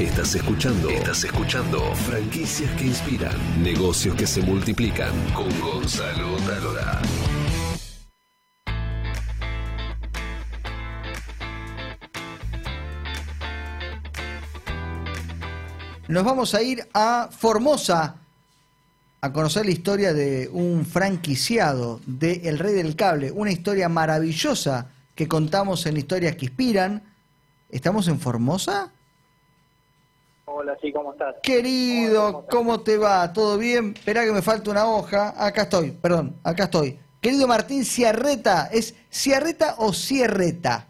Estás escuchando. Estás escuchando. Franquicias que inspiran. Negocios que se multiplican. Con Gonzalo Talora. Nos vamos a ir a Formosa a conocer la historia de un franquiciado de El Rey del Cable, una historia maravillosa que contamos en Historias que Inspiran. ¿Estamos en Formosa? Hola, sí, ¿cómo estás? Querido, ¿cómo te va? ¿Todo bien? Espera que me falta una hoja. Acá estoy, perdón, acá estoy. Querido Martín Ciarreta, ¿es Ciarreta o Cierreta?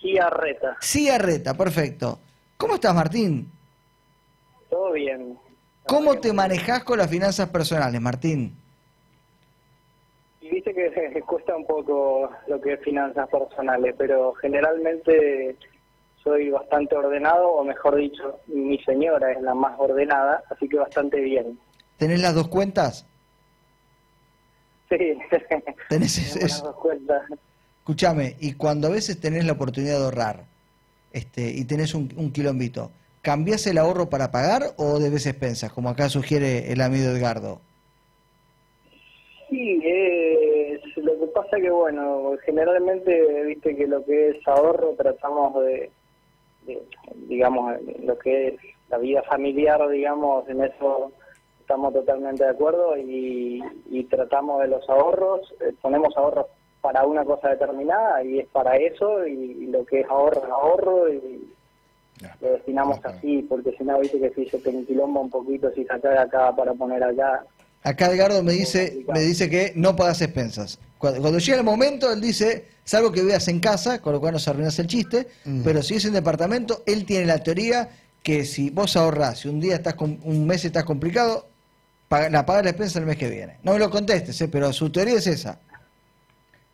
Ciarreta. Ciarreta, perfecto. ¿Cómo estás, Martín? Todo bien. ¿Cómo te manejas con las finanzas personales, Martín? Y viste que cuesta un poco lo que es finanzas personales, pero generalmente soy bastante ordenado, o mejor dicho, mi señora es la más ordenada, así que bastante bien. ¿Tenés las dos cuentas? Sí, ¿Tenés es- las dos cuentas. Escúchame, y cuando a veces tenés la oportunidad de ahorrar este, y tenés un, un quilombito, ¿cambiás el ahorro para pagar o debes expensas, como acá sugiere el amigo Edgardo? Sí, es, lo que pasa que, bueno, generalmente, viste que lo que es ahorro tratamos de, de, digamos, lo que es la vida familiar, digamos, en eso estamos totalmente de acuerdo y, y tratamos de los ahorros, eh, ponemos ahorros para una cosa determinada y es para eso y, y lo que es ahorro es ahorro y lo destinamos así, porque si no, viste que si se te enquilomba un poquito, si sacar de acá para poner allá, Acá Edgardo me dice, me dice que no pagas expensas. Cuando, cuando llega el momento, él dice, salvo que veas en casa, con lo cual no se arruinas el chiste, pero si es en departamento, él tiene la teoría que si vos ahorrás, si un día estás con, un mes estás complicado, paga- la pagas la expensa el mes que viene. No me lo contestes, eh, pero su teoría es esa.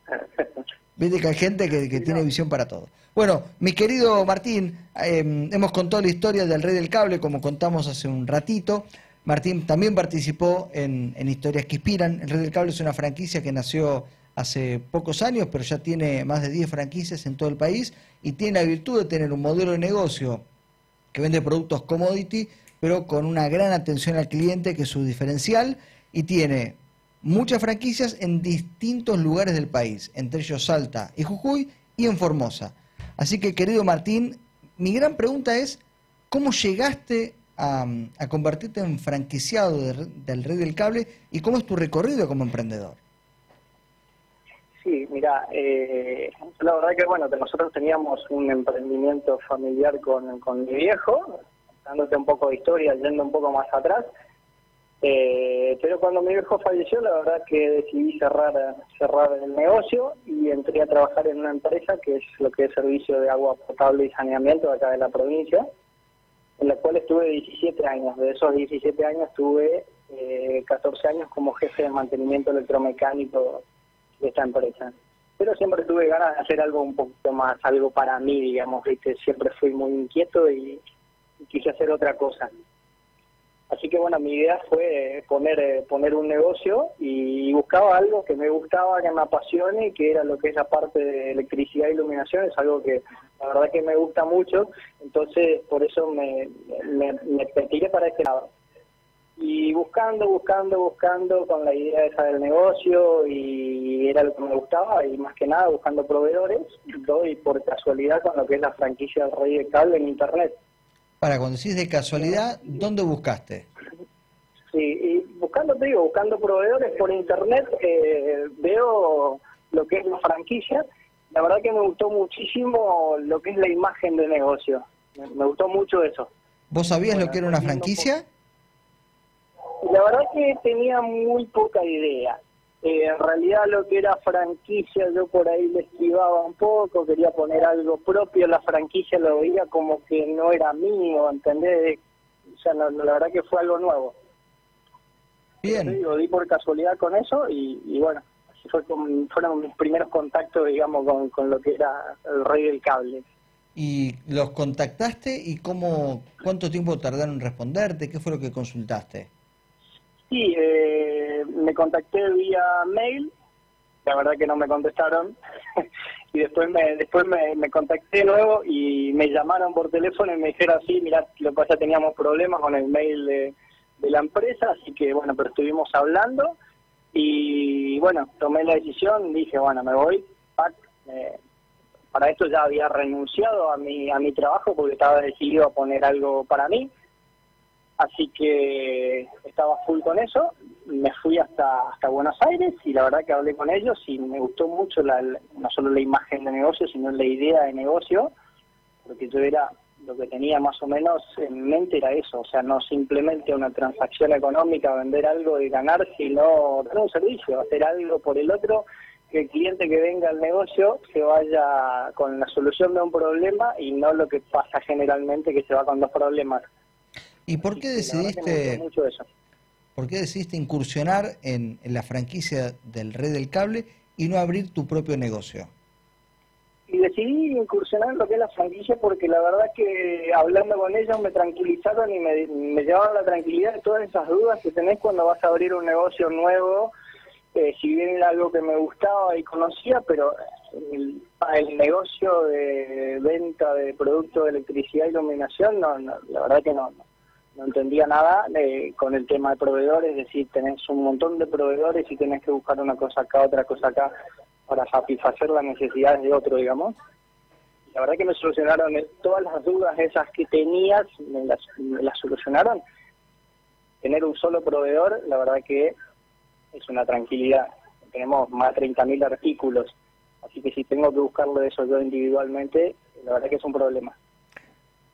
Viste que hay gente que, que tiene visión para todo. Bueno, mi querido Martín, eh, hemos contado la historia del Rey del Cable, como contamos hace un ratito. Martín también participó en, en Historias que Inspiran. El Rey del Cable es una franquicia que nació hace pocos años, pero ya tiene más de 10 franquicias en todo el país y tiene la virtud de tener un modelo de negocio que vende productos commodity, pero con una gran atención al cliente, que es su diferencial, y tiene muchas franquicias en distintos lugares del país, entre ellos Salta y Jujuy y en Formosa. Así que, querido Martín, mi gran pregunta es, ¿cómo llegaste a, a convertirte en franquiciado de- del Rey del Cable y cómo es tu recorrido como emprendedor? Sí, mira, eh, la verdad que bueno, que nosotros teníamos un emprendimiento familiar con, con mi viejo, dándote un poco de historia, yendo un poco más atrás, eh, pero cuando mi viejo falleció, la verdad que decidí cerrar cerrar el negocio y entré a trabajar en una empresa que es lo que es servicio de agua potable y saneamiento acá de la provincia, en la cual estuve 17 años. De esos 17 años tuve eh, 14 años como jefe de mantenimiento electromecánico de esta empresa. Pero siempre tuve ganas de hacer algo un poquito más, algo para mí, digamos, ¿viste? Siempre fui muy inquieto y, quise hacer otra cosa. Así que bueno, mi idea fue poner eh, poner un negocio y buscaba algo que me gustaba, que me apasione, que era lo que es la parte de electricidad e iluminación, es algo que la verdad que me gusta mucho, entonces por eso me, me, me para este lado y buscando, buscando, buscando con la idea esa del negocio y era lo que me gustaba y más que nada buscando proveedores doy por casualidad con lo que es la franquicia del Rey de Cable en internet. Para, cuando decís de casualidad, ¿dónde buscaste? Sí, y buscando, te digo, buscando proveedores por internet eh, veo lo que es la franquicia. La verdad que me gustó muchísimo lo que es la imagen de negocio. Me, me gustó mucho eso. ¿Vos sabías lo que era una franquicia? La verdad que tenía muy poca idea. Eh, en realidad lo que era franquicia yo por ahí le esquivaba un poco, quería poner algo propio, la franquicia lo veía como que no era mío, ¿entendés? O sea, no- no, la verdad que fue algo nuevo. Bien. Digo, di por casualidad con eso y, y bueno, fue con- fueron mis primeros contactos, digamos, con, con lo que era el rey del cable. ¿Y los contactaste y cómo, cuánto tiempo tardaron en responderte? ¿Qué fue lo que consultaste? Sí, eh, me contacté vía mail, la verdad que no me contestaron, y después me después me, me contacté de nuevo y me llamaron por teléfono y me dijeron así, mira, lo que pasa teníamos problemas con el mail de, de la empresa, así que bueno, pero estuvimos hablando y bueno, tomé la decisión, dije, bueno, me voy, eh, para esto ya había renunciado a mi, a mi trabajo porque estaba decidido a poner algo para mí, así que estaba full con eso, me fui hasta, hasta Buenos Aires y la verdad que hablé con ellos y me gustó mucho la, no solo la imagen de negocio, sino la idea de negocio, porque yo era lo que tenía más o menos en mente era eso, o sea, no simplemente una transacción económica, vender algo y ganar, sino dar un servicio, hacer algo por el otro, que el cliente que venga al negocio se vaya con la solución de un problema y no lo que pasa generalmente que se va con dos problemas. ¿Y por qué decidiste mucho eso. por qué decidiste incursionar en, en la franquicia del Rey del Cable y no abrir tu propio negocio? Y decidí incursionar en lo que es la franquicia porque la verdad que hablando con ellos me tranquilizaron y me, me llevaron la tranquilidad de todas esas dudas que tenés cuando vas a abrir un negocio nuevo, eh, si bien era algo que me gustaba y conocía, pero el, negocio de venta de productos de electricidad y iluminación, no, la verdad que no, no, entendía nada eh, con el tema de proveedores, es decir, tenés un montón de proveedores y tenés que buscar una cosa acá, otra cosa acá para satisfacer las necesidades de otro, digamos. La verdad que me solucionaron todas las dudas esas que tenías, me las, las solucionaron. Tener un solo proveedor, la verdad que es una tranquilidad. Tenemos más de 30.000 artículos, así que si tengo que buscarlo eso yo individualmente, la verdad que es un problema.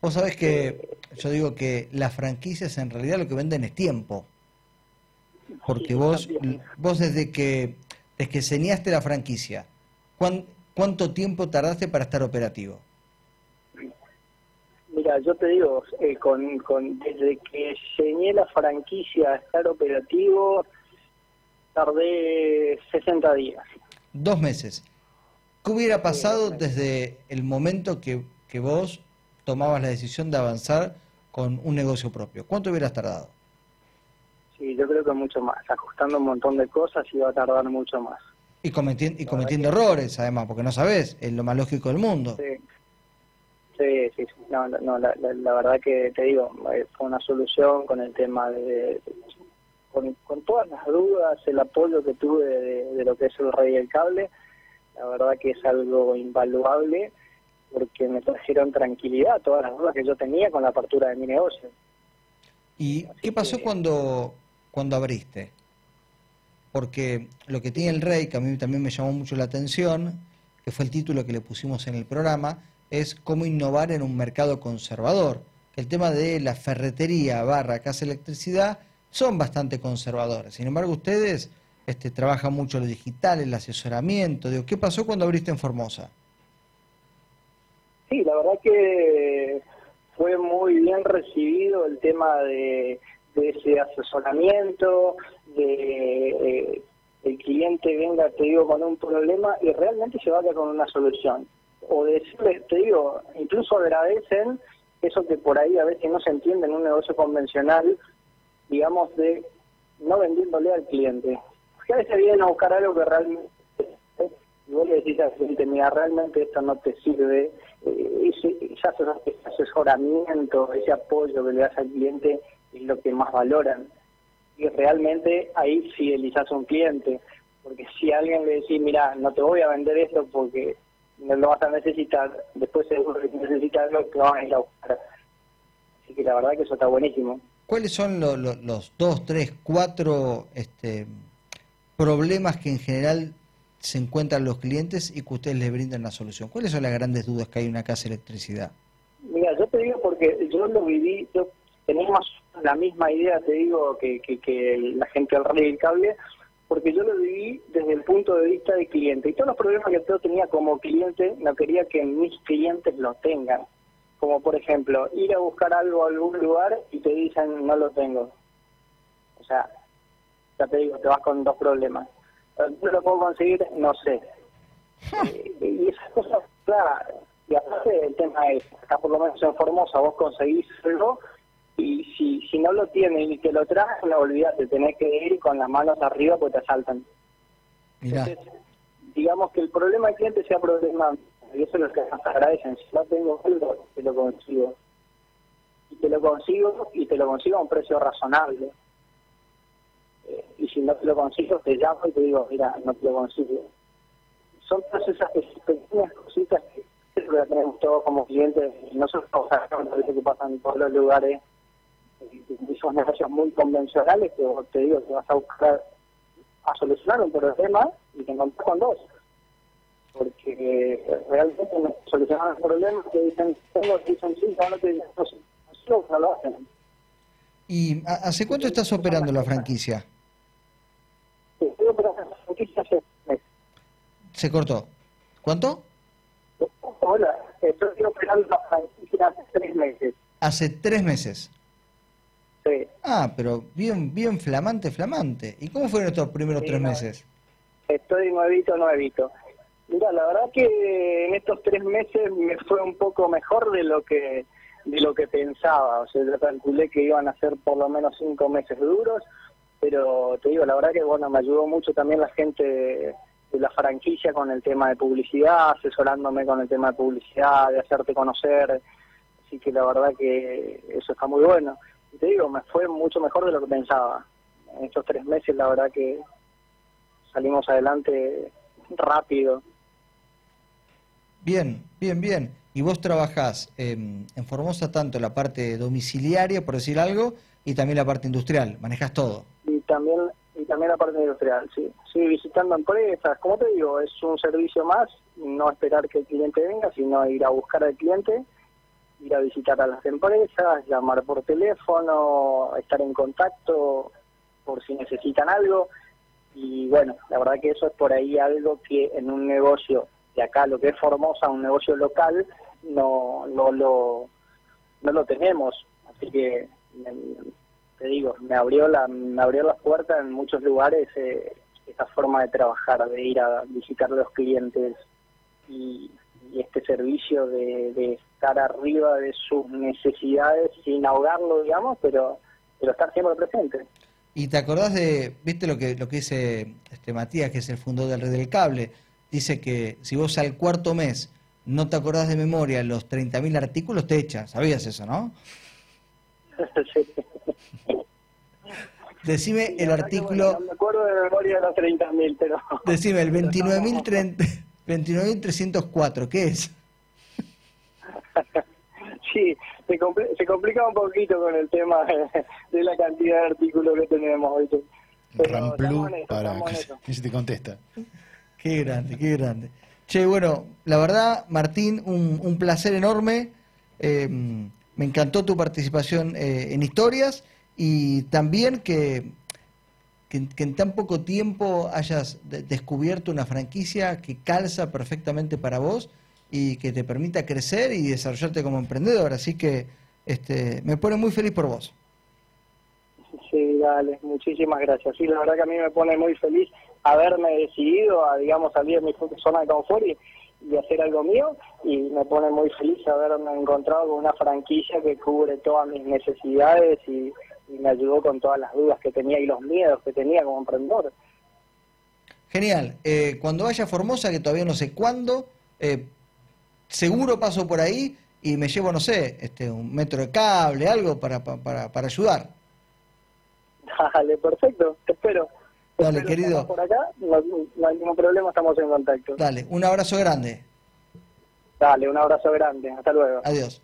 Vos sabés que yo digo que las franquicias en realidad lo que venden es tiempo. Porque vos, vos desde que es que enseñaste la franquicia, ¿cuánto tiempo tardaste para estar operativo? Mira, yo te digo, eh, con, con, desde que enseñé la franquicia a estar operativo, tardé 60 días. Dos meses. ¿Qué hubiera pasado desde el momento que, que vos tomabas la decisión de avanzar con un negocio propio? ¿Cuánto hubieras tardado? Sí, yo creo que mucho más. Ajustando un montón de cosas iba a tardar mucho más. Y, cometiendo, y cometiendo errores, además, porque no sabes, es lo más lógico del mundo. Sí, sí, sí. No, no la, la, verdad que te digo, eh, fue una solución con el tema de. con, con todas las dudas, el apoyo que tuve de, de lo que es el rey del cable, la verdad que es algo invaluable porque me trajeron tranquilidad todas las dudas que yo tenía con la apertura de mi negocio. ¿Y qué pasó cuando cuando abriste. Porque lo que tiene el rey, que a mí también me llamó mucho la atención, que fue el título que le pusimos en el programa, es cómo innovar en un mercado conservador. El tema de la ferretería barra casa electricidad son bastante conservadores. Sin embargo, ustedes este, trabajan mucho lo digital, el asesoramiento. Digo, ¿Qué pasó cuando abriste en Formosa? Sí, la verdad que fue muy bien recibido el tema de de asesoramiento, de eh, el cliente venga, te digo, con un problema y realmente se vaya con una solución. O decirle, te digo, incluso agradecen eso que por ahí a veces no se entiende en un negocio convencional, digamos, de no vendiéndole al cliente. Porque a veces vienen a buscar algo que realmente, y vos le decís al cliente, mira, realmente esto no te sirve, eh, ese, ese asesoramiento, ese apoyo que le das al cliente, es lo que más valoran. Y realmente ahí fidelizas a un cliente, porque si alguien le dice, mira, no te voy a vender esto porque no lo vas a necesitar, después seguro que necesitas algo que vas a ir a buscar. Así que la verdad que eso está buenísimo. ¿Cuáles son los dos, tres, cuatro este, problemas que en general se encuentran los clientes y que ustedes les brindan la solución? ¿Cuáles son las grandes dudas que hay en una casa de electricidad? Mira, yo te digo porque yo lo viví, yo tenemos la misma idea, te digo, que, que, la gente del rey del cable, porque yo lo viví desde el punto de vista del cliente. Y todos los problemas que yo tenía como cliente, no quería que mis clientes lo tengan. Como por ejemplo, ir a buscar algo a algún lugar y te dicen no lo tengo. O sea, ya te digo, te vas con dos problemas. ¿No lo puedo conseguir? No sé. Eh, y esas cosas, claro, y aparte el tema es, acá por lo menos en Formosa vos conseguís algo y si, si no lo tienen y te lo traen, no olvídate, tenés que ir con las manos arriba porque te asaltan. Mirá. digamos que el problema del cliente sea problema y eso es lo que más agradecen. Si no tengo algo, te lo consigo. Y te lo consigo y te lo consigo a un precio razonable. Eh, y si no te lo consigo, te llamo y te digo, mira, no te lo consigo. Son todas esas pequeñas cositas que que tenemos todos como clientes, y no solo veces que pasan en todos los lugares, esos negocios muy convencionales que te digo que vas a buscar a solucionar un problema y te encontrás con dos porque realmente no solucionan el problema, te dicen, tengo, dicen sí, no te dicen, no, no, no lo hacen. ¿Y hace cuánto estás operando la franquicia? Sí, estoy operando la franquicia hace meses. ¿Se cortó? ¿Cuánto? Hola, estoy operando la franquicia hace tres meses. ¿Hace tres meses? Sí. Ah, pero bien, bien flamante, flamante. ¿Y cómo fueron estos primeros tres meses? Estoy nuevito, nuevito. Mira, la verdad que en estos tres meses me fue un poco mejor de lo que de lo que pensaba. O sea, yo calculé que iban a ser por lo menos cinco meses duros, pero te digo, la verdad que bueno, me ayudó mucho también la gente de la franquicia con el tema de publicidad, asesorándome con el tema de publicidad, de hacerte conocer. Así que la verdad que eso está muy bueno. Te digo, me fue mucho mejor de lo que pensaba. En estos tres meses, la verdad que salimos adelante rápido. Bien, bien, bien. Y vos trabajás en Formosa tanto la parte domiciliaria, por decir algo, y también la parte industrial. Manejas todo. Y también y también la parte industrial, sí. Sí, visitando empresas. Como te digo, es un servicio más, no esperar que el cliente venga, sino ir a buscar al cliente, ir a visitar a las empresas, llamar por teléfono, estar en contacto por si necesitan algo. Y bueno, la verdad que eso es por ahí algo que en un negocio de acá, lo que es Formosa, un negocio local, no, no, lo, no lo tenemos. Así que, te digo, me abrió, la, me abrió las puertas en muchos lugares eh, esta forma de trabajar, de ir a visitar a los clientes y, este servicio de, de, estar arriba de sus necesidades sin ahogarlo, digamos, pero, pero estar siempre presente. ¿Y te acordás de, viste lo que, lo que dice este Matías, que es el fundador del Red del Cable? dice que si vos al cuarto mes no te acordás de memoria los 30.000 artículos, te echan. ¿Sabías eso, no? Decime el artículo... no me acuerdo de memoria los 30.000, pero... Decime, el 29.304, ¿qué es? sí, se, se, complica un poquito con el tema de, la cantidad de artículos que tenemos. Ramplu, para que se te contesta. Qué grande, qué grande. Che, bueno, la verdad, Martín, un, placer enorme. Eh, me encantó tu participación eh, en historias y también que, que, en tan poco tiempo hayas descubierto una franquicia que calza perfectamente para vos y que te permita crecer y desarrollarte como emprendedor. Así que este, me pone muy feliz por vos. Sí, dale, muchísimas gracias. Sí, la verdad que a mí me pone muy feliz haberme decidido a, digamos, salir de mi zona de confort y, hacer algo mío y me pone muy feliz haberme encontrado con una franquicia que cubre todas mis necesidades y, me ayudó con todas las dudas que tenía y los miedos que tenía como emprendedor. Genial. Eh, cuando vaya a Formosa, que todavía no sé cuándo, eh, seguro paso por ahí y me llevo, no sé, este, un metro de cable, algo para, para, para ayudar. Dale, perfecto, te espero. Dale, querido. Por acá, no, hay ningún problema, estamos en contacto. Dale, un abrazo grande. Dale, un abrazo grande. Hasta luego. Adiós.